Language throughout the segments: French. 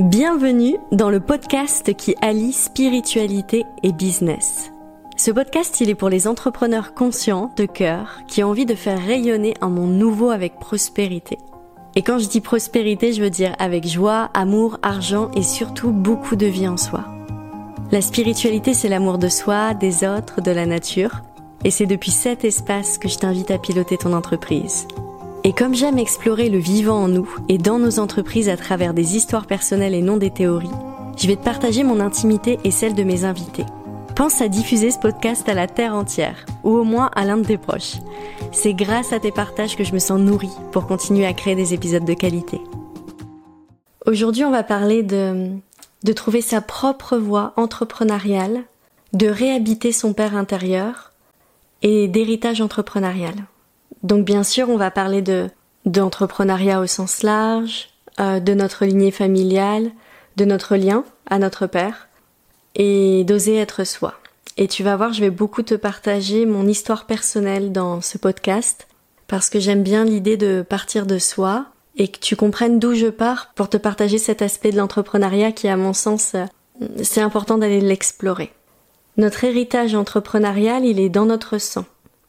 Bienvenue dans le podcast qui allie spiritualité et business. Ce podcast, il est pour les entrepreneurs conscients, de cœur, qui ont envie de faire rayonner un monde nouveau avec prospérité. Et quand je dis prospérité, je veux dire avec joie, amour, argent et surtout beaucoup de vie en soi. La spiritualité, c'est l'amour de soi, des autres, de la nature. Et c'est depuis cet espace que je t'invite à piloter ton entreprise. Et comme j'aime explorer le vivant en nous et dans nos entreprises à travers des histoires personnelles et non des théories, je vais te partager mon intimité et celle de mes invités. Pense à diffuser ce podcast à la terre entière, ou au moins à l'un de tes proches. C'est grâce à tes partages que je me sens nourrie pour continuer à créer des épisodes de qualité. Aujourd'hui, on va parler de, de trouver sa propre voie entrepreneuriale, de réhabiter son père intérieur et d'héritage entrepreneurial. Donc bien sûr, on va parler de d'entrepreneuriat au sens large, euh, de notre lignée familiale, de notre lien à notre père et d'oser être soi. Et tu vas voir, je vais beaucoup te partager mon histoire personnelle dans ce podcast parce que j'aime bien l'idée de partir de soi et que tu comprennes d'où je pars pour te partager cet aspect de l'entrepreneuriat qui, à mon sens, euh, c'est important d'aller l'explorer. Notre héritage entrepreneurial, il est dans notre sang.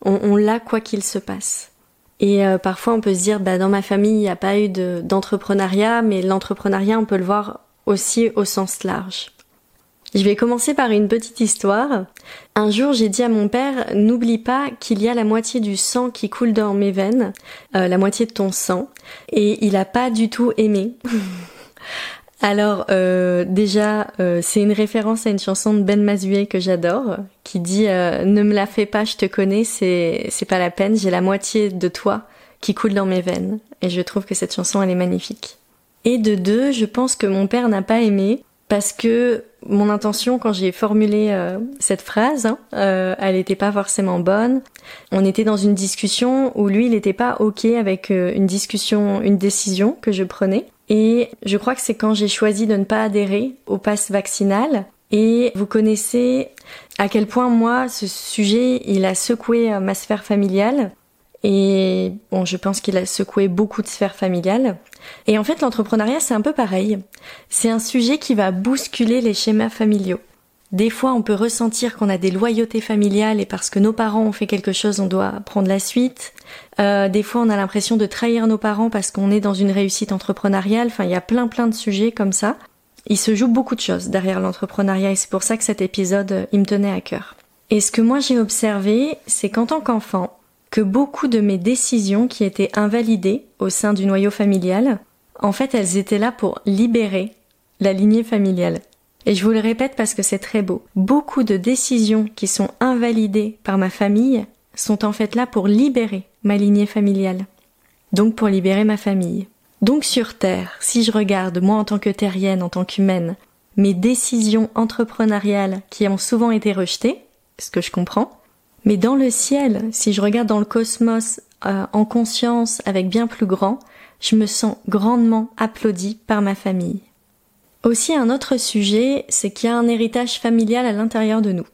On, l'a quoi qu'il se passe. Et euh, parfois on peut se dire, bah, dans ma famille, il n'y a pas eu d'entrepreneuriat, mais l'entrepreneuriat, on peut le voir aussi au sens large. Je vais commencer par une petite histoire. Un jour, j'ai dit à mon père, n'oublie pas qu'il y a la moitié du sang qui coule dans mes veines, euh, la moitié de ton sang, et il a pas du tout aimé. Alors euh, déjà, euh, c'est une référence à une chanson de Ben Mazué que j'adore, qui dit euh, Ne me la fais pas, je te connais, c'est c'est pas la peine, j'ai la moitié de toi qui coule dans mes veines. Et je trouve que cette chanson elle est magnifique. Et de deux, je pense que mon père n'a pas aimé parce que mon intention quand j'ai formulé cette phrase, hein, elle n'était pas forcément bonne. On était dans une discussion où lui, il n'était pas ok avec une discussion, une décision que je prenais. Et je crois que c'est quand j'ai choisi de ne pas adhérer au pass vaccinal. Et vous connaissez à quel point moi, ce sujet, il a secoué euh, ma sphère familiale. Et bon, je pense qu'il a secoué beaucoup de sphères familiales. Et en fait, l'entrepreneuriat, c'est un peu pareil. C'est un sujet qui va bousculer les schémas familiaux. Des fois, on peut ressentir qu'on a des loyautés familiales et parce que nos parents ont fait quelque chose, on doit prendre la suite. Euh, des fois, on a l'impression de trahir nos parents parce qu'on est dans une réussite entrepreneuriale. Enfin, il y a plein plein de sujets comme ça. Il se joue beaucoup de choses derrière l'entrepreneuriat et c'est pour ça que cet épisode, euh, il me tenait à cœur. Et ce que moi j'ai observé, c'est qu'en tant qu'enfant, que beaucoup de mes décisions qui étaient invalidées au sein du noyau familial, en fait, elles étaient là pour libérer la lignée familiale. Et je vous le répète parce que c'est très beau. Beaucoup de décisions qui sont invalidées par ma famille sont en fait là pour libérer ma lignée familiale. Donc pour libérer ma famille. Donc sur Terre, si je regarde, moi en tant que terrienne, en tant qu'humaine, mes décisions entrepreneuriales qui ont souvent été rejetées, ce que je comprends, mais dans le ciel, si je regarde dans le cosmos euh, en conscience avec bien plus grand, je me sens grandement applaudie par ma famille. Aussi un autre sujet, c'est qu'il y a un héritage familial à l'intérieur de nous.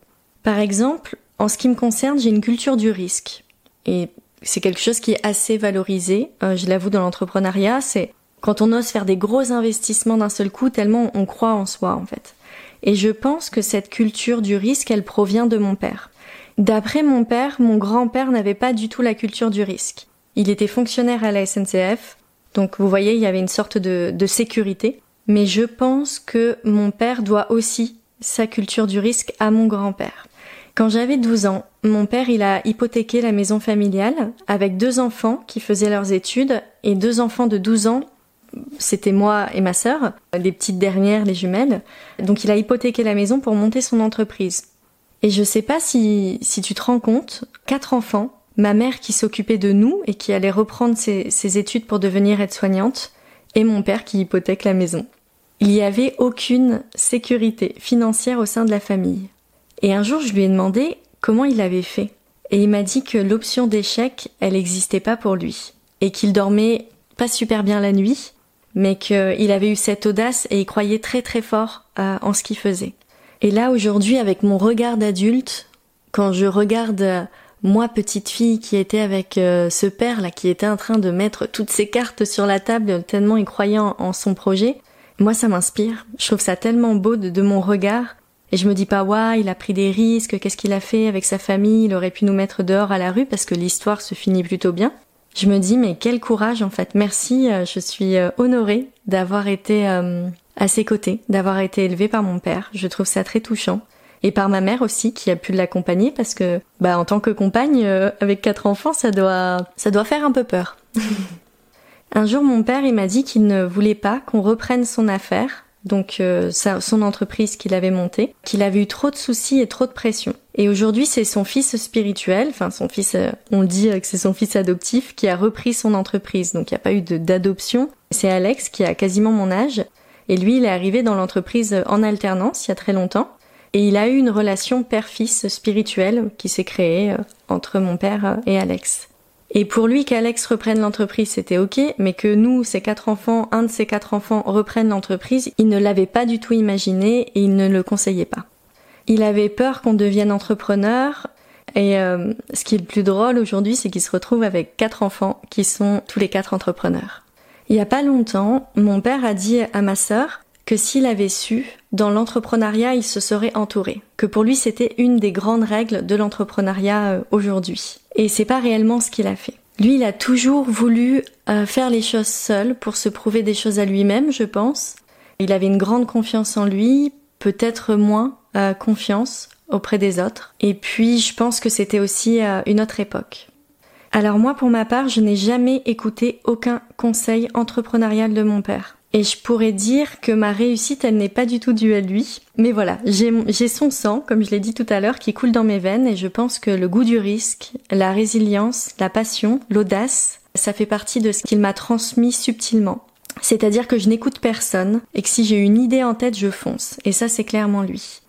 Par exemple, en ce qui me concerne, j'ai une culture du risque. Et c'est quelque chose qui est assez valorisé, euh, je l'avoue, dans l'entrepreneuriat, c'est quand on ose faire des gros investissements d'un seul coup, tellement on croit en soi, en fait. Et je pense que cette culture du risque, elle provient de mon père. D'après mon père, mon grand-père n'avait pas du tout la culture du risque. Il était fonctionnaire à la SNCF, donc vous voyez, il y avait une sorte de, de sécurité mais je pense que mon père doit aussi sa culture du risque à mon grand-père. Quand j'avais 12 ans, mon père il a hypothéqué la maison familiale avec deux enfants qui faisaient leurs études et deux enfants de 12 ans. C'était moi et ma sœur, les petites dernières, les jumelles. Donc il a hypothéqué la maison pour monter son entreprise. Et je sais pas si, si tu te rends compte, quatre enfants, ma mère qui s'occupait de nous et qui allait reprendre ses, ses études pour devenir aide-soignante, et mon père qui hypothèque la maison. Il n'y avait aucune sécurité financière au sein de la famille. Et un jour, je lui ai demandé comment il avait fait. Et il m'a dit que l'option d'échec, elle n'existait pas pour lui. Et qu'il dormait pas super bien la nuit, mais qu'il avait eu cette audace et il croyait très très fort euh, en ce qu'il faisait. Et là, aujourd'hui, avec mon regard d'adulte, quand je regarde euh, moi, petite fille qui était avec euh, ce père là, qui était en train de mettre toutes ses cartes sur la table tellement il croyait en, son projet, moi ça m'inspire. Je trouve ça tellement beau de, mon regard. Et je me dis pas, ouais, il a pris des risques, qu'est-ce qu'il a fait avec sa famille, il aurait pu nous mettre dehors à la rue parce que l'histoire se finit plutôt bien. Je me dis, mais quel courage en fait. Merci, euh, je suis euh, honorée d'avoir été euh, à ses côtés, d'avoir été élevée par mon père. Je trouve ça très touchant. Et par ma mère aussi, qui a pu l'accompagner parce que, bah, en tant que compagne, avec quatre enfants, ça doit, ça doit faire un peu peur. Un jour, mon père, il m'a dit qu'il ne voulait pas qu'on reprenne son affaire, donc euh, son entreprise qu'il avait montée, qu'il avait eu trop de soucis et trop de pression. Et aujourd'hui, c'est son fils spirituel, enfin son fils, euh, on dit que c'est son fils adoptif, qui a repris son entreprise. Donc il n'y a pas eu d'adoption. C'est Alex qui a quasiment mon âge. Et lui, il est arrivé dans l'entreprise en alternance il y a très longtemps. Et il a eu une relation père-fils spirituelle qui s'est créée euh, entre mon père et Alex. Et pour lui qu'Alex reprenne l'entreprise, c'était ok, mais que nous, ses quatre enfants, un de ses quatre enfants reprennent l'entreprise, il ne l'avait pas du tout imaginé et il ne le conseillait pas. Il avait peur qu'on devienne entrepreneur, et euh, ce qui est le plus drôle aujourd'hui, c'est qu'il se retrouve avec quatre enfants qui sont tous les quatre entrepreneurs. Il y a pas longtemps, mon père a dit à ma sœur que s'il avait su, dans l'entrepreneuriat, il se serait entouré. Que pour lui, c'était une des grandes règles de l'entrepreneuriat euh, aujourd'hui. Et c'est pas réellement ce qu'il a fait. Lui, il a toujours voulu euh, faire les choses seul pour se prouver des choses à lui-même, je pense. Il avait une grande confiance en lui, peut-être moins euh, confiance auprès des autres. Et puis, je pense que c'était aussi une autre époque. Alors moi, pour ma part, je n'ai jamais écouté aucun conseil entrepreneurial de mon père. Et je pourrais dire que ma réussite, elle n'est pas du tout due à lui. Mais voilà, j'ai son sang, comme je l'ai dit tout à l'heure, qui coule dans mes veines et je pense que le goût du risque, la résilience, la passion, l'audace, ça fait partie de ce qu'il m'a transmis subtilement. C'est-à-dire que je n'écoute personne et que si j'ai une idée en tête, je fonce. Et ça, c'est clairement lui.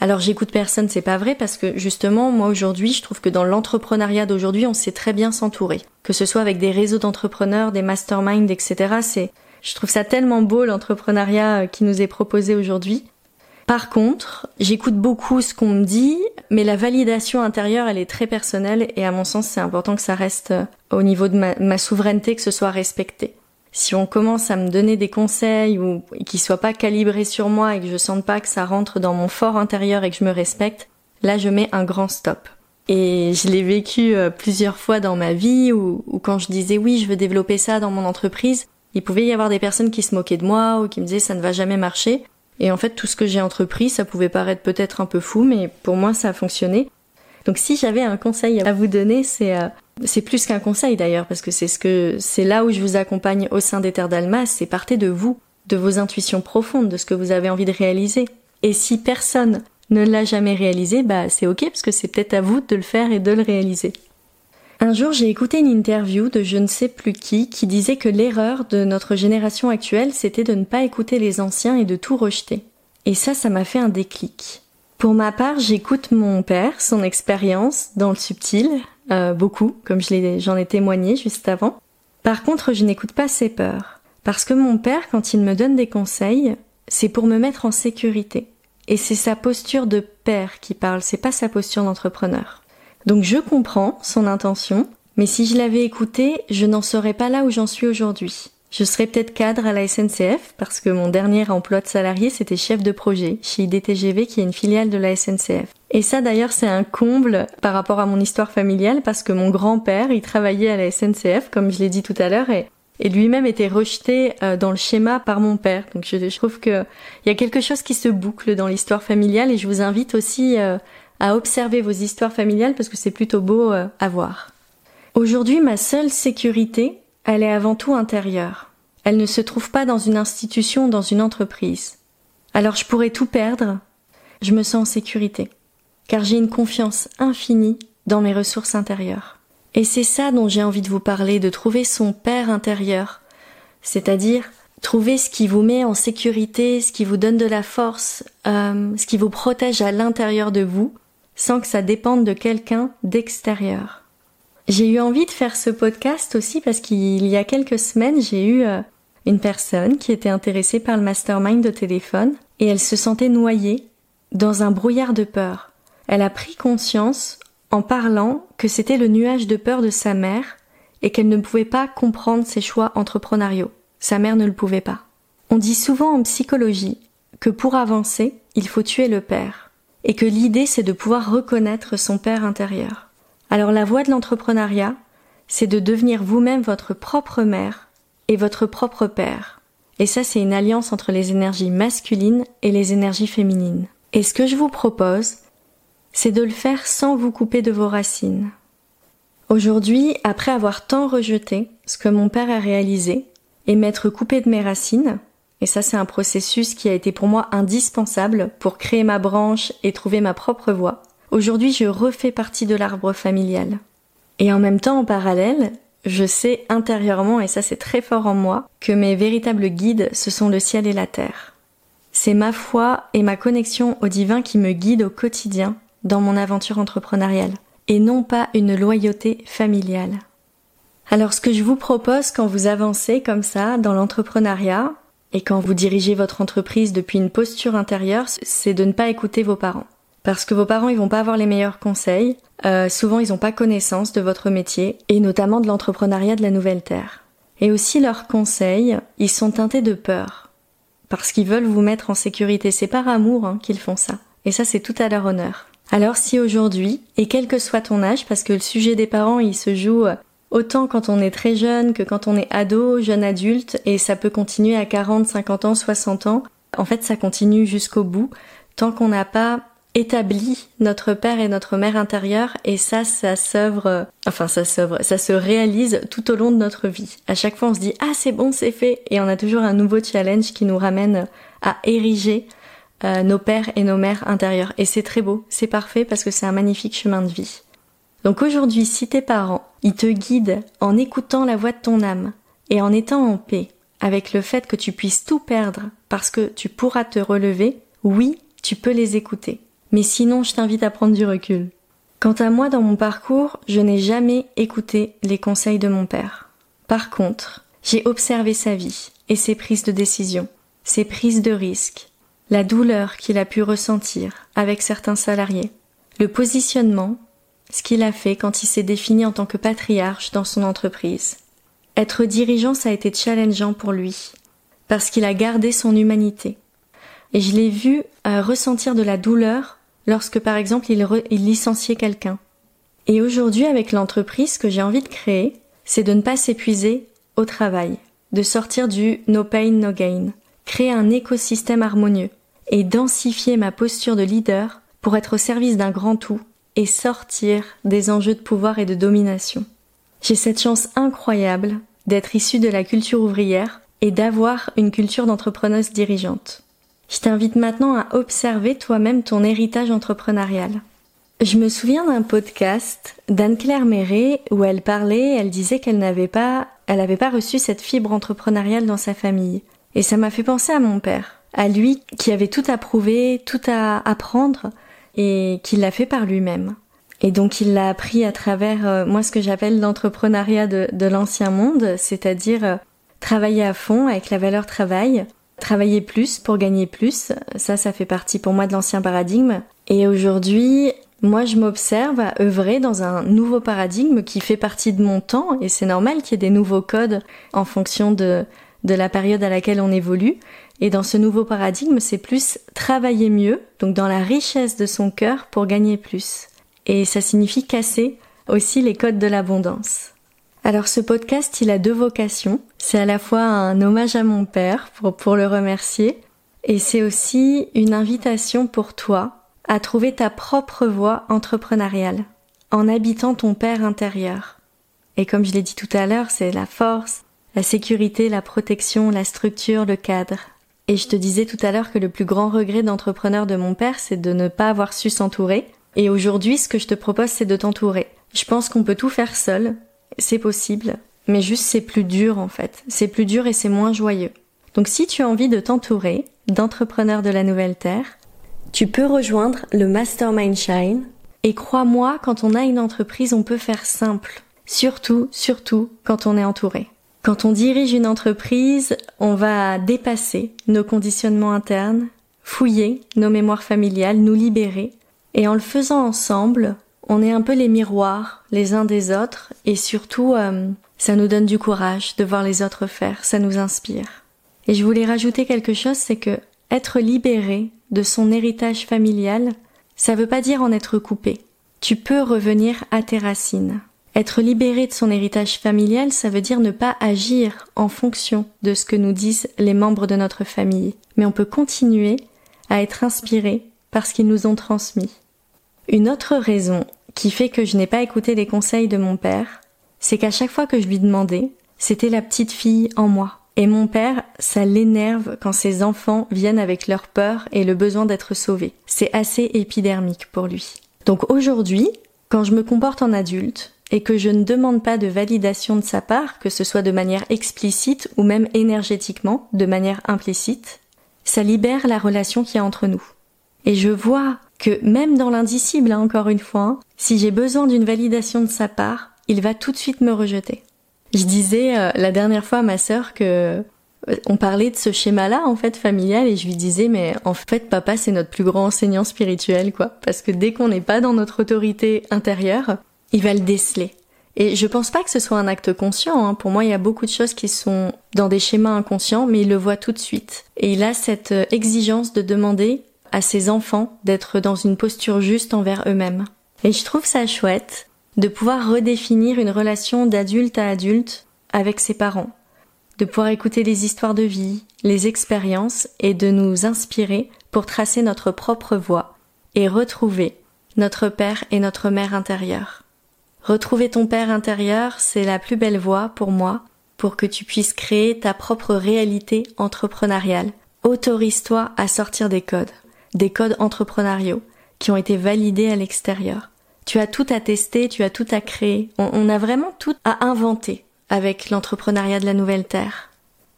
Alors j'écoute personne, c'est pas vrai parce que justement, moi aujourd'hui, je trouve que dans l'entrepreneuriat d'aujourd'hui, on sait très bien s'entourer. Que ce soit avec des réseaux d'entrepreneurs, des masterminds, etc. C'est je trouve ça tellement beau l'entrepreneuriat euh, qui nous est proposé aujourd'hui. Par contre, j'écoute beaucoup ce qu'on me dit, mais la validation intérieure, elle est très personnelle et à mon sens, c'est important que ça reste euh, au niveau de ma, souveraineté, que ce soit respecté. Si on commence à me donner des conseils ou qui soient pas calibrés sur moi et que je sente pas que ça rentre dans mon fort intérieur et que je me respecte, là je mets un grand stop. Et je l'ai vécu euh, plusieurs fois dans ma vie ou quand je disais oui, je veux développer ça dans mon entreprise, il pouvait y avoir des personnes qui se moquaient de moi ou qui me disaient ça ne va jamais marcher. Et en fait, tout ce que j'ai entrepris, ça pouvait paraître peut-être un peu fou, mais pour moi, ça a fonctionné. Donc si j'avais un conseil à vous donner, c'est euh, c'est plus qu'un conseil d'ailleurs, parce que c'est ce que c'est là où je vous accompagne au sein des Terres d'Alma, c'est partez de vous, de vos intuitions profondes, de ce que vous avez envie de réaliser. Et si personne ne l'a jamais réalisé, bah c'est ok, parce que c'est peut-être à vous de le faire et de le réaliser. Un jour, j'ai écouté une interview de je ne sais plus qui qui disait que l'erreur de notre génération actuelle, c'était de ne pas écouter les anciens et de tout rejeter. Et ça, ça m'a fait un déclic. Pour ma part, j'écoute mon père, son expérience dans le subtil, euh, beaucoup, comme j'en ai, ai témoigné juste avant. Par contre, je n'écoute pas ses peurs. Parce que mon père, quand il me donne des conseils, c'est pour me mettre en sécurité. Et c'est sa posture de père qui parle, c'est pas sa posture d'entrepreneur. Donc je comprends son intention, mais si je l'avais écouté, je n'en serais pas là où j'en suis aujourd'hui. Je serais peut-être cadre à la SNCF parce que mon dernier emploi de salarié c'était chef de projet chez IDTGV qui est une filiale de la SNCF. Et ça d'ailleurs c'est un comble par rapport à mon histoire familiale parce que mon grand-père il travaillait à la SNCF comme je l'ai dit tout à l'heure et, lui-même était rejeté euh, dans le schéma par mon père. Donc je, trouve que il y a quelque chose qui se boucle dans l'histoire familiale et je vous invite aussi euh, à observer vos histoires familiales parce que c'est plutôt beau euh, à voir. Aujourd'hui, ma seule sécurité, elle est avant tout intérieure. Elle ne se trouve pas dans une institution, dans une entreprise. Alors je pourrais tout perdre, je me sens en sécurité, car j'ai une confiance infinie dans mes ressources intérieures. Et c'est ça dont j'ai envie de vous parler, de trouver son père intérieur, c'est-à-dire trouver ce qui vous met en sécurité, ce qui vous donne de la force, euh, ce qui vous protège à l'intérieur de vous, sans que ça dépende de quelqu'un d'extérieur. J'ai eu envie de faire ce podcast aussi parce qu'il y a quelques semaines, j'ai eu euh, une personne qui était intéressée par le mastermind de téléphone et elle se sentait noyée dans un brouillard de peur. Elle a pris conscience en parlant que c'était le nuage de peur de sa mère et qu'elle ne pouvait pas comprendre ses choix entrepreneuriaux. Sa mère ne le pouvait pas. On dit souvent en psychologie que pour avancer, il faut tuer le père, et que l'idée c'est de pouvoir reconnaître son père intérieur. Alors la voie de l'entrepreneuriat, c'est de devenir vous-même votre propre mère et votre propre père. Et ça c'est une alliance entre les énergies masculines et les énergies féminines. Et ce que je vous propose, c'est de le faire sans vous couper de vos racines. Aujourd'hui, après avoir tant rejeté ce que mon père a réalisé et m'être coupé de mes racines, et ça c'est un processus qui a été pour moi indispensable pour créer ma branche et trouver ma propre voie, aujourd'hui je refais partie de l'arbre familial. Et en même temps, en parallèle, je sais intérieurement, et ça c'est très fort en moi, que mes véritables guides, ce sont le ciel et la terre. C'est ma foi et ma connexion au divin qui me guident au quotidien dans mon aventure entrepreneuriale et non pas une loyauté familiale. Alors ce que je vous propose quand vous avancez comme ça dans l'entrepreneuriat et quand vous dirigez votre entreprise depuis une posture intérieure, c'est de ne pas écouter vos parents. Parce que vos parents, ils vont pas avoir les meilleurs conseils. Euh, souvent, ils n'ont pas connaissance de votre métier et notamment de l'entrepreneuriat de la nouvelle terre. Et aussi leurs conseils, ils sont teintés de peur. Parce qu'ils veulent vous mettre en sécurité. C'est par amour hein, qu'ils font ça. Et ça, c'est tout à leur honneur. Alors si aujourd'hui, et quel que soit ton âge, parce que le sujet des parents, il se joue euh, autant quand on est très jeune que quand on est ado, jeune adulte, et ça peut continuer à 40, 50 ans, 60 ans. En fait, ça continue jusqu'au bout, tant qu'on n'a pas établi notre père et notre mère intérieure, et ça, ça s'œuvre, enfin ça s'œuvre, ça se réalise tout au long de notre vie. À chaque fois, on se dit ah c'est bon, c'est fait, et on a toujours un nouveau challenge qui nous ramène à ériger euh, nos pères et nos mères intérieures. Et c'est très beau, c'est parfait parce que c'est un magnifique chemin de vie. Donc aujourd'hui, si tes parents, ils te guident en écoutant la voix de ton âme et en étant en paix avec le fait que tu puisses tout perdre parce que tu pourras te relever, oui, tu peux les écouter. Mais sinon, je t'invite à prendre du recul. Quant à moi, dans mon parcours, je n'ai jamais écouté les conseils de mon père. Par contre, j'ai observé sa vie et ses prises de décision, ses prises de risques, la douleur qu'il a pu ressentir avec certains salariés, le positionnement, ce qu'il a fait quand il s'est défini en tant que patriarche dans son entreprise. Être dirigeant, ça a été challengeant pour lui, parce qu'il a gardé son humanité. Et je l'ai vu euh, ressentir de la douleur lorsque, par exemple, il, licenciait quelqu'un. Et aujourd'hui, avec l'entreprise, que j'ai envie de créer, c'est de ne pas s'épuiser au travail, de sortir du no pain, no gain, créer un écosystème harmonieux, et densifier ma posture de leader pour être au service d'un grand tout et sortir des enjeux de pouvoir et de domination. J'ai cette chance incroyable d'être issue de la culture ouvrière et d'avoir une culture d'entrepreneuse dirigeante. Je t'invite maintenant à observer toi-même ton héritage entrepreneurial. Je me souviens d'un podcast d'Anne-Claire Méret où elle parlait, elle disait qu'elle n'avait pas, elle n'avait pas reçu cette fibre entrepreneuriale dans sa famille. Et ça m'a fait penser à mon père à lui qui avait tout approuvé, tout à apprendre et qui l'a fait par lui-même. Et donc il l'a appris à travers euh, moi ce que j'appelle l'entrepreneuriat de, de l'ancien monde, c'est-à-dire euh, travailler à fond avec la valeur travail, travailler plus pour gagner plus. Ça, ça fait partie pour moi de l'ancien paradigme. Et aujourd'hui, moi, je m'observe à œuvrer dans un nouveau paradigme qui fait partie de mon temps, et c'est normal qu'il y ait des nouveaux codes en fonction de, de la période à laquelle on évolue. Et dans ce nouveau paradigme, c'est plus travailler mieux, donc dans la richesse de son cœur pour gagner plus. Et ça signifie casser aussi les codes de l'abondance. Alors ce podcast, il a deux vocations. C'est à la fois un hommage à mon père pour, le remercier, et c'est aussi une invitation pour toi à trouver ta propre voie entrepreneuriale en habitant ton père intérieur. Et comme je l'ai dit tout à l'heure, c'est la force, la sécurité, la protection, la structure, le cadre. Et je te disais tout à l'heure que le plus grand regret d'entrepreneur de mon père, c'est de ne pas avoir su s'entourer. Et aujourd'hui, ce que je te propose, c'est de t'entourer. Je pense qu'on peut tout faire seul, c'est possible, mais juste c'est plus dur en fait. C'est plus dur et c'est moins joyeux. Donc si tu as envie de t'entourer d'entrepreneurs de la nouvelle terre, tu peux rejoindre le Mastermind Shine. Et crois-moi, quand on a une entreprise, on peut faire simple. Surtout, surtout quand on est entouré. Quand on dirige une entreprise, on va dépasser nos conditionnements internes, fouiller nos mémoires familiales, nous libérer. Et en le faisant ensemble, on est un peu les miroirs les uns des autres et surtout, euh, ça nous donne du courage de voir les autres faire, ça nous inspire. Et je voulais rajouter quelque chose, c'est que être libéré de son héritage familial, ça veut pas dire en être coupé. Tu peux revenir à tes racines. Être libéré de son héritage familial, ça veut dire ne pas agir en fonction de ce que nous disent les membres de notre famille. Mais on peut continuer à être inspiré par ce qu'ils nous ont transmis. Une autre raison qui fait que je n'ai pas écouté les conseils de mon père, c'est qu'à chaque fois que je lui demandais, c'était la petite fille en moi. Et mon père, ça l'énerve quand ses enfants viennent avec leur peur et le besoin d'être sauvés. C'est assez épidermique pour lui. Donc aujourd'hui, quand je me comporte en adulte, et que je ne demande pas de validation de sa part, que ce soit de manière explicite ou même énergétiquement, de manière implicite, ça libère la relation qu'il y a entre nous. Et je vois que même dans l'indicible, hein, encore une fois, hein, si j'ai besoin d'une validation de sa part, il va tout de suite me rejeter. Je disais euh, la dernière fois à ma sœur que euh, on parlait de ce schéma-là en fait familial et je lui disais mais en fait papa c'est notre plus grand enseignant spirituel quoi parce que dès qu'on n'est pas dans notre autorité intérieure, il va le déceler. Et je pense pas que ce soit un acte conscient. Hein. Pour moi, il y a beaucoup de choses qui sont dans des schémas inconscients, mais il le voit tout de suite. Et il a cette euh, exigence de demander à ses enfants d'être dans une posture juste envers eux-mêmes. Et je trouve ça chouette de pouvoir redéfinir une relation d'adulte à adulte avec ses parents, de pouvoir écouter les histoires de vie, les expériences et de nous inspirer pour tracer notre propre voie et retrouver notre père et notre mère intérieure. Retrouver ton père intérieur, c'est la plus belle voie pour moi pour que tu puisses créer ta propre réalité entrepreneuriale. Autorise-toi à sortir des codes des codes entrepreneuriaux qui ont été validés à l'extérieur. Tu as tout à tester, tu as tout à créer. On, a vraiment tout à inventer avec l'entrepreneuriat de la nouvelle terre.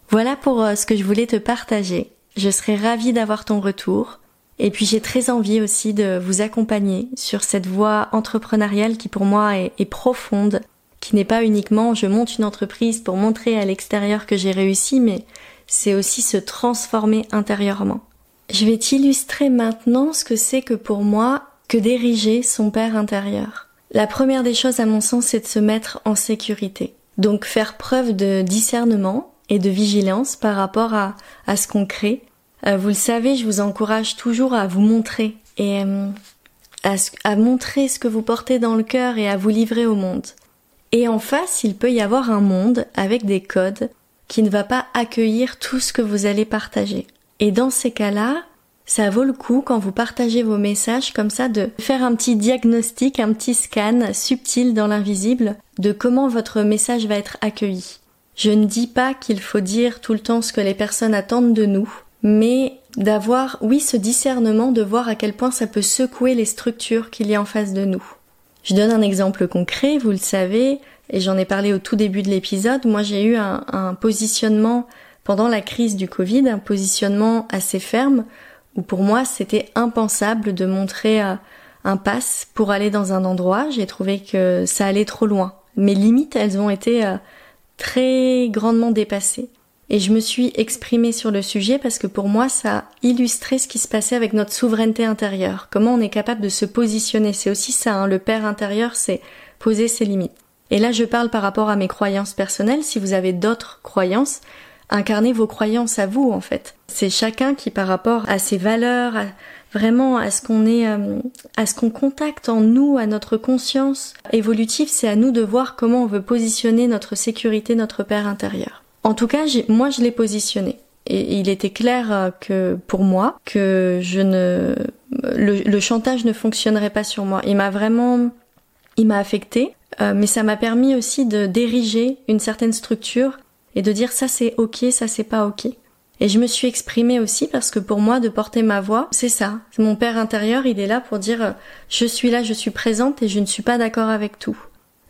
Voilà pour euh, ce que je voulais te partager. Je serais ravie d'avoir ton retour. Et puis j'ai très envie aussi de vous accompagner sur cette voie entrepreneuriale qui pour moi est, profonde, qui n'est pas uniquement je monte une entreprise pour montrer à l'extérieur que j'ai réussi, mais c'est aussi se transformer intérieurement. Je vais t'illustrer maintenant ce que c'est que pour moi que d'ériger son père intérieur. La première des choses à mon sens c'est de se mettre en sécurité. Donc faire preuve de discernement et de vigilance par rapport à, à ce qu'on crée. Euh, vous le savez, je vous encourage toujours à vous montrer et euh, à, à montrer ce que vous portez dans le cœur et à vous livrer au monde. Et en face, il peut y avoir un monde avec des codes qui ne va pas accueillir tout ce que vous allez partager. Et dans ces cas-là, ça vaut le coup quand vous partagez vos messages comme ça de faire un petit diagnostic, un petit scan subtil dans l'invisible de comment votre message va être accueilli. Je ne dis pas qu'il faut dire tout le temps ce que les personnes attendent de nous, mais d'avoir, oui, ce discernement de voir à quel point ça peut secouer les structures qu'il y a en face de nous. Je donne un exemple concret, vous le savez, et j'en ai parlé au tout début de l'épisode. Moi, j'ai eu un, positionnement pendant la crise du Covid, un positionnement assez ferme où pour moi c'était impensable de montrer euh, un pass pour aller dans un endroit. J'ai trouvé que ça allait trop loin. Mes limites, elles ont été euh, très grandement dépassées. Et je me suis exprimée sur le sujet parce que pour moi, ça illustrait ce qui se passait avec notre souveraineté intérieure. Comment on est capable de se positionner. C'est aussi ça, hein, le père intérieur, c'est poser ses limites. Et là, je parle par rapport à mes croyances personnelles. Si vous avez d'autres croyances, incarner vos croyances à vous en fait. C'est chacun qui par rapport à ses valeurs, vraiment à ce qu'on est, euh, à ce qu'on contacte en nous, à notre conscience évolutive, c'est à nous de voir comment on veut positionner notre sécurité, notre père intérieur. En tout cas, moi je l'ai positionné. Et il était clair euh, que pour moi que je ne le, le chantage ne fonctionnerait pas sur moi. Il m'a vraiment il m'a affecté, euh, mais ça m'a permis aussi de d'ériger une certaine structure et de dire ça c'est ok, ça c'est pas ok. Et je me suis exprimée aussi parce que pour moi de porter ma voix, c'est ça. Mon père intérieur, il est là pour dire euh, je suis là, je suis présente et je ne suis pas d'accord avec tout.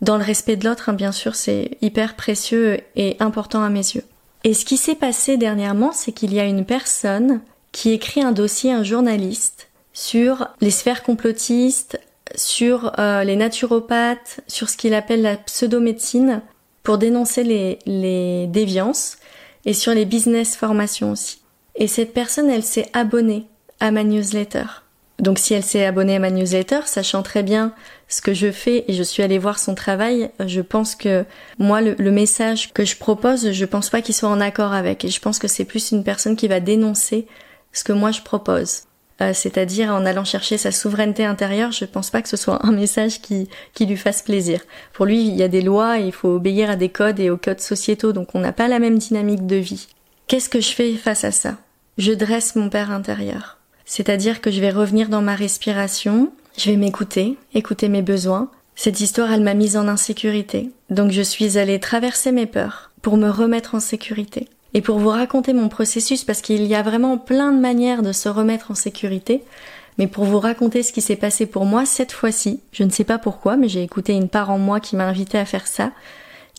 Dans le respect de l'autre, hein, bien sûr, c'est hyper précieux et important à mes yeux. Et ce qui s'est passé dernièrement, c'est qu'il y a une personne qui écrit un dossier, un journaliste, sur les sphères complotistes, sur euh, les naturopathes, sur ce qu'il appelle la pseudomédecine, pour dénoncer les, les déviances et sur les business formations aussi. Et cette personne, elle s'est abonnée à ma newsletter. Donc si elle s'est abonnée à ma newsletter, sachant très bien ce que je fais et je suis allée voir son travail, je pense que moi le, message que je propose, je pense pas qu'il soit en accord avec et je pense que c'est plus une personne qui va dénoncer ce que moi je propose. Euh, c'est-à-dire en allant chercher sa souveraineté intérieure, je pense pas que ce soit un message qui, qui lui fasse plaisir. Pour lui, il y a des lois il faut obéir à des codes et aux codes sociétaux, donc on n'a pas la même dynamique de vie. Qu'est-ce que je fais face à ça? Je dresse mon père intérieur. C'est-à-dire que je vais revenir dans ma respiration, je vais m'écouter, écouter mes besoins. Cette histoire, elle m'a mise en insécurité. Donc je suis allée traverser mes peurs pour me remettre en sécurité. Et pour vous raconter mon processus, parce qu'il y a vraiment plein de manières de se remettre en sécurité, mais pour vous raconter ce qui s'est passé pour moi cette fois-ci, je ne sais pas pourquoi, mais j'ai écouté une part en moi qui m'a invité à faire ça,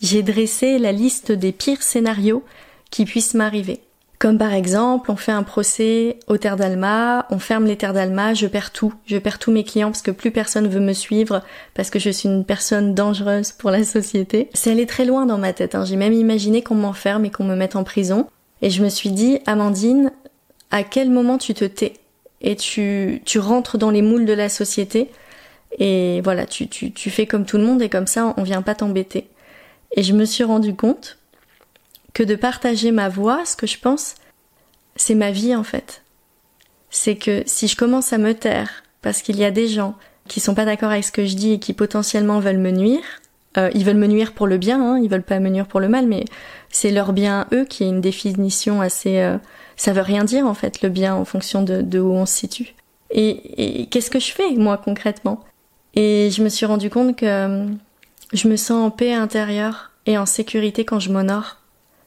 j'ai dressé la liste des pires scénarios qui puissent m'arriver. Comme par exemple, on fait un procès au Terre d'Alma, on ferme les Terres d'Alma, je perds tout, je perds tous mes clients parce que plus personne veut me suivre, parce que je suis une personne dangereuse pour la société. C'est allé très loin dans ma tête, hein. j'ai même imaginé qu'on m'enferme et qu'on me mette en prison. Et je me suis dit, Amandine, à quel moment tu te tais? Et tu, rentres dans les moules de la société et voilà, tu fais comme tout le monde et comme ça on vient pas t'embêter. Et je me suis rendu compte que de partager ma voix, ce que je pense, c'est ma vie en fait. C'est que si je commence à me taire parce qu'il y a des gens qui sont pas d'accord avec ce que je dis et qui potentiellement veulent me nuire, euh, ils veulent me nuire pour le bien, hein, ils veulent pas me nuire pour le mal, mais c'est leur bien eux qui est une définition assez. Euh, ça veut rien dire en fait le bien en fonction de, de où on se situe. Et, et qu'est-ce que je fais moi concrètement? Et je me suis rendu compte que euh, je me sens en paix intérieure et en sécurité quand je m'honore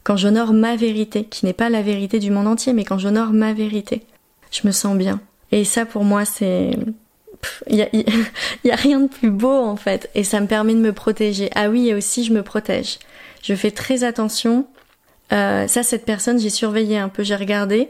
quand j'honore ma vérité, qui n'est pas la vérité du monde entier, mais quand j'honore ma vérité, je me sens bien. Et ça, pour moi, c'est... Il y a, a, rien de plus beau, en fait. Et ça me permet de me protéger. Ah oui, et aussi, je me protège. Je fais très attention. Euh, ça, cette personne, j'ai surveillé un peu, j'ai regardé.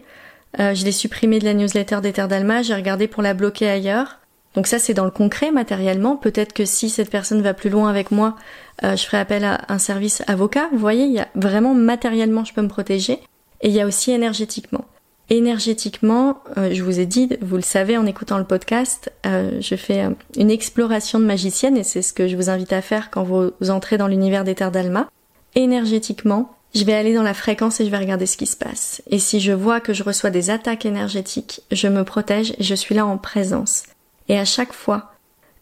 Euh, je l'ai supprimé de la newsletter d'Ether d'Alma, j'ai regardé pour la bloquer ailleurs. Donc ça, c'est dans le concret, matériellement. Peut-être que si cette personne va plus loin avec moi, euh, je ferai appel à un service avocat. Vous voyez, il y a vraiment matériellement, je peux me protéger. Et il y a aussi énergétiquement. Énergétiquement, euh, je vous ai dit, vous le savez en écoutant le podcast, euh, je fais une exploration de magicienne et c'est ce que je vous invite à faire quand vous entrez dans l'univers des terres d'Alma. Énergétiquement, je vais aller dans la fréquence et je vais regarder ce qui se passe. Et si je vois que je reçois des attaques énergétiques, je me protège et je suis là en présence. Et à chaque fois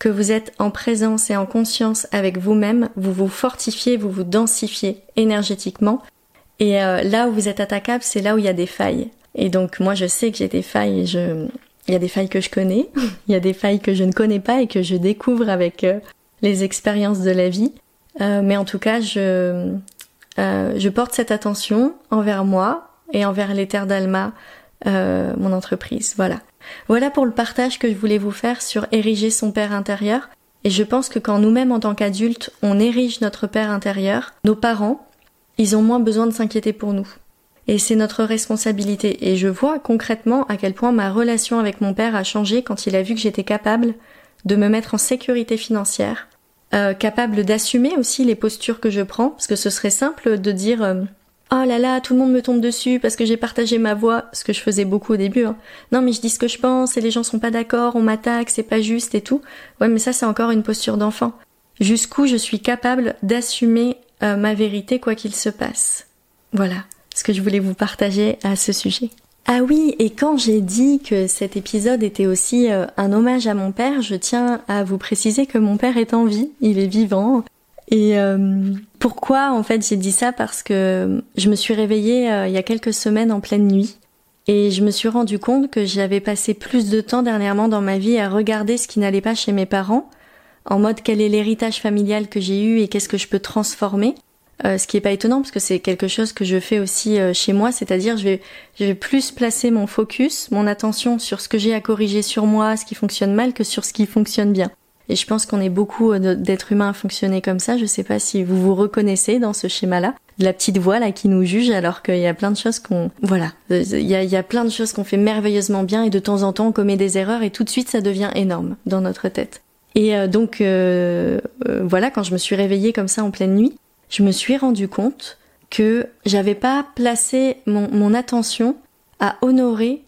que vous êtes en présence et en conscience avec vous-même, vous vous fortifiez, vous vous densifiez énergétiquement. Et euh, là où vous êtes attaquable, c'est là où il y a des failles. Et donc moi je sais que j'ai des failles et je... Il y a des failles que je connais, il y a des failles que je ne connais pas et que je découvre avec euh, les expériences de la vie. Euh, mais en tout cas, je, je porte cette attention envers moi et envers les terres d'Alma, mon entreprise. Voilà. Voilà pour le partage que je voulais vous faire sur ériger son père intérieur. Et je pense que quand nous-mêmes en tant qu'adultes, on érige notre père intérieur, nos parents, ils ont moins besoin de s'inquiéter pour nous. Et c'est notre responsabilité. Et je vois concrètement à quel point ma relation avec mon père a changé quand il a vu que j'étais capable de me mettre en sécurité financière, euh, capable d'assumer aussi les postures que je prends, parce que ce serait simple de dire euh, oh là là, tout le monde me tombe dessus parce que j'ai partagé ma voix, ce que je faisais beaucoup au début. Hein. Non mais je dis ce que je pense et les gens sont pas d'accord, on m'attaque, c'est pas juste et tout. Ouais mais ça c'est encore une posture d'enfant. Jusqu'où je suis capable d'assumer euh, ma vérité quoi qu'il se passe. Voilà ce que je voulais vous partager à ce sujet. Ah oui, et quand j'ai dit que cet épisode était aussi euh, un hommage à mon père, je tiens à vous préciser que mon père est en vie, il est vivant, et euh, pourquoi en fait j'ai dit ça? Parce que je me suis réveillée euh, il y a quelques semaines en pleine nuit et je me suis rendu compte que j'avais passé plus de temps dernièrement dans ma vie à regarder ce qui n'allait pas chez mes parents, en mode quel est l'héritage familial que j'ai eu et qu'est-ce que je peux transformer. Euh, ce qui est pas étonnant parce que c'est quelque chose que je fais aussi chez moi, c'est-à-dire je vais je vais plus placer mon focus, mon attention sur ce que j'ai à corriger sur moi, ce qui fonctionne mal que sur ce qui fonctionne bien. Et je pense qu'on est beaucoup euh, d'êtres humains à fonctionner comme ça. Je sais pas si vous vous reconnaissez dans ce schéma-là. La petite voix là qui nous juge alors qu'il y a plein de choses qu'on, voilà, euh, il y a, plein de choses qu'on fait merveilleusement bien et de temps en temps on commet des erreurs et tout de suite ça devient énorme dans notre tête. Et euh, donc voilà, quand je me suis réveillée comme ça en pleine nuit, je me suis rendu compte que j'avais pas placé mon attention à honorer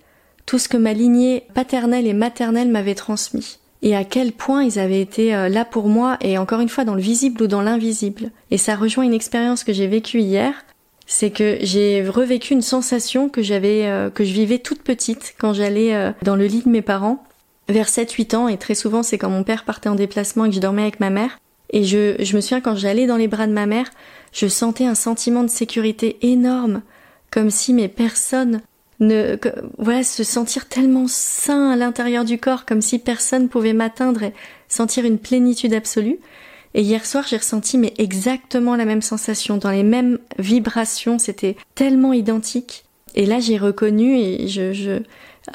tout ce que ma lignée paternelle et maternelle m'avait transmis. Et à quel point ils avaient été euh, là pour moi et encore une fois dans le visible ou dans l'invisible. Et ça rejoint une expérience que j'ai vécue hier, c'est que j'ai revécu une sensation que j'avais euh, que je vivais toute petite quand j'allais euh, dans le lit de mes parents vers 7-8 ans et très souvent c'est quand mon père partait en déplacement et que je dormais avec ma mère et je, je me souviens quand j'allais dans les bras de ma mère, je sentais un sentiment de sécurité énorme, comme si mes personnes ne, voilà, se sentir tellement sain à l'intérieur du corps, comme si personne pouvait m'atteindre et sentir une plénitude absolue. Et hier soir, j'ai ressenti mais exactement la même sensation, dans les mêmes vibrations, c'était tellement identique. Et là, j'ai reconnu et je, je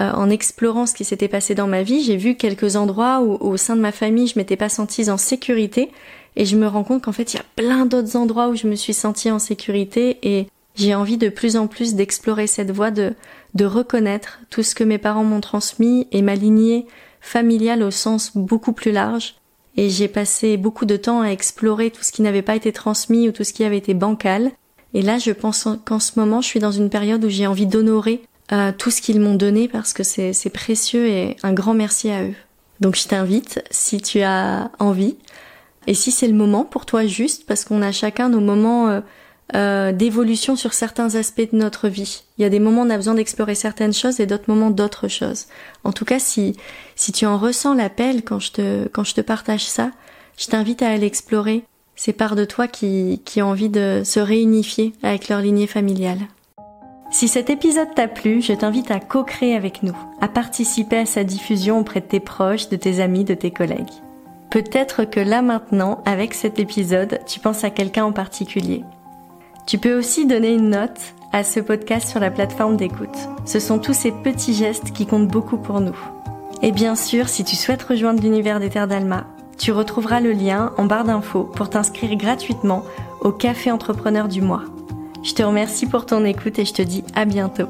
euh, en explorant ce qui s'était passé dans ma vie, j'ai vu quelques endroits où, au sein de ma famille, je m'étais pas sentie en sécurité. Et je me rends compte qu'en fait, il y a plein d'autres endroits où je me suis sentie en sécurité et j'ai envie de plus en plus d'explorer cette voie de, de reconnaître tout ce que mes parents m'ont transmis et ma lignée familiale au sens beaucoup plus large. Et j'ai passé beaucoup de temps à explorer tout ce qui n'avait pas été transmis ou tout ce qui avait été bancal. Et là, je pense qu'en ce moment, je suis dans une période où j'ai envie d'honorer euh, tout ce qu'ils m'ont donné parce que c'est précieux et un grand merci à eux. Donc je t'invite, si tu as envie, et si c'est le moment pour toi juste, parce qu'on a chacun nos moments euh, euh, d'évolution sur certains aspects de notre vie. Il y a des moments où on a besoin d'explorer certaines choses et d'autres moments d'autres choses. En tout cas, si si tu en ressens l'appel quand je te quand je te partage ça, je t'invite à aller explorer ces parts de toi qui qui ont envie de se réunifier avec leur lignée familiale. Si cet épisode t'a plu, je t'invite à co-créer avec nous, à participer à sa diffusion auprès de tes proches, de tes amis, de tes collègues. Peut-être que là maintenant, avec cet épisode, tu penses à quelqu'un en particulier. Tu peux aussi donner une note à ce podcast sur la plateforme d'écoute. Ce sont tous ces petits gestes qui comptent beaucoup pour nous. Et bien sûr, si tu souhaites rejoindre l'univers des terres d'Alma, tu retrouveras le lien en barre d'infos pour t'inscrire gratuitement au Café Entrepreneur du mois. Je te remercie pour ton écoute et je te dis à bientôt.